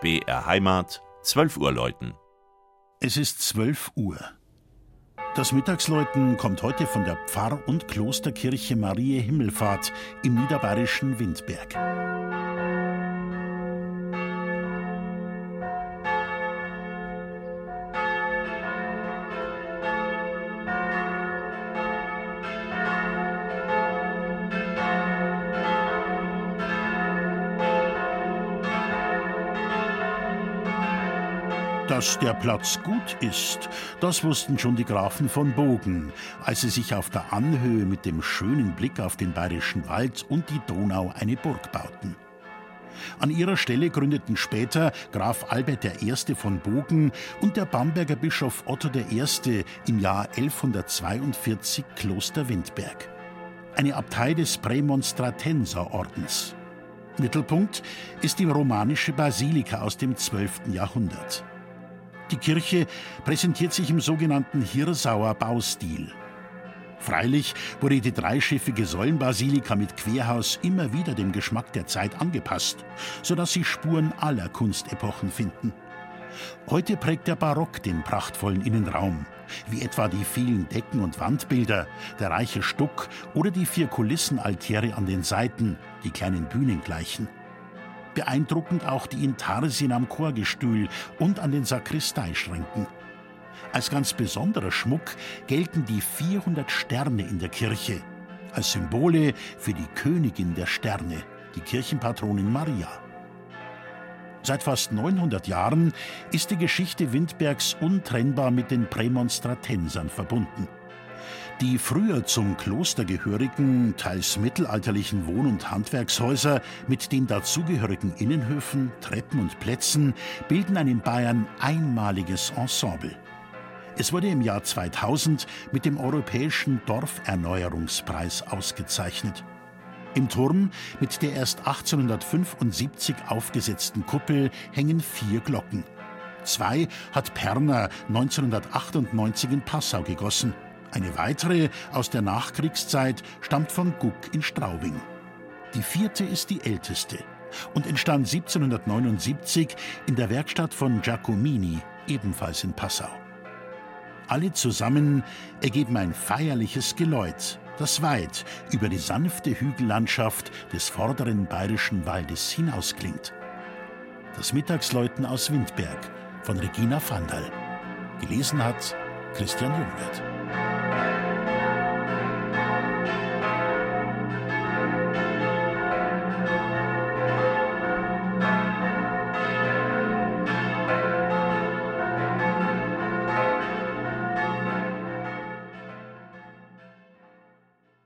BR Heimat, 12 Uhr läuten. Es ist 12 Uhr. Das Mittagsläuten kommt heute von der Pfarr- und Klosterkirche Marie Himmelfahrt im niederbayerischen Windberg. Dass der Platz gut ist, das wussten schon die Grafen von Bogen, als sie sich auf der Anhöhe mit dem schönen Blick auf den bayerischen Wald und die Donau eine Burg bauten. An ihrer Stelle gründeten später Graf Albert I. von Bogen und der Bamberger Bischof Otto I. im Jahr 1142 Kloster Windberg. Eine Abtei des Prämonstratenserordens. Mittelpunkt ist die romanische Basilika aus dem 12. Jahrhundert. Die Kirche präsentiert sich im sogenannten Hirsauer Baustil. Freilich wurde die dreischiffige Säulenbasilika mit Querhaus immer wieder dem Geschmack der Zeit angepasst, sodass sich Spuren aller Kunstepochen finden. Heute prägt der Barock den prachtvollen Innenraum, wie etwa die vielen Decken- und Wandbilder, der reiche Stuck oder die vier Kulissenaltäre an den Seiten, die kleinen Bühnen gleichen. Beeindruckend auch die Intarsien am Chorgestühl und an den Sakristeischränken. Als ganz besonderer Schmuck gelten die 400 Sterne in der Kirche, als Symbole für die Königin der Sterne, die Kirchenpatronin Maria. Seit fast 900 Jahren ist die Geschichte Windbergs untrennbar mit den Prämonstratensern verbunden. Die früher zum Kloster gehörigen, teils mittelalterlichen Wohn- und Handwerkshäuser mit den dazugehörigen Innenhöfen, Treppen und Plätzen bilden ein in Bayern einmaliges Ensemble. Es wurde im Jahr 2000 mit dem Europäischen Dorferneuerungspreis ausgezeichnet. Im Turm mit der erst 1875 aufgesetzten Kuppel hängen vier Glocken. Zwei hat Perner 1998 in Passau gegossen. Eine weitere aus der Nachkriegszeit stammt von Guck in Straubing. Die vierte ist die älteste und entstand 1779 in der Werkstatt von Giacomini, ebenfalls in Passau. Alle zusammen ergeben ein feierliches Geläut, das weit über die sanfte Hügellandschaft des vorderen bayerischen Waldes hinausklingt. Das Mittagsläuten aus Windberg von Regina Vandal. Gelesen hat Christian Jungwirth.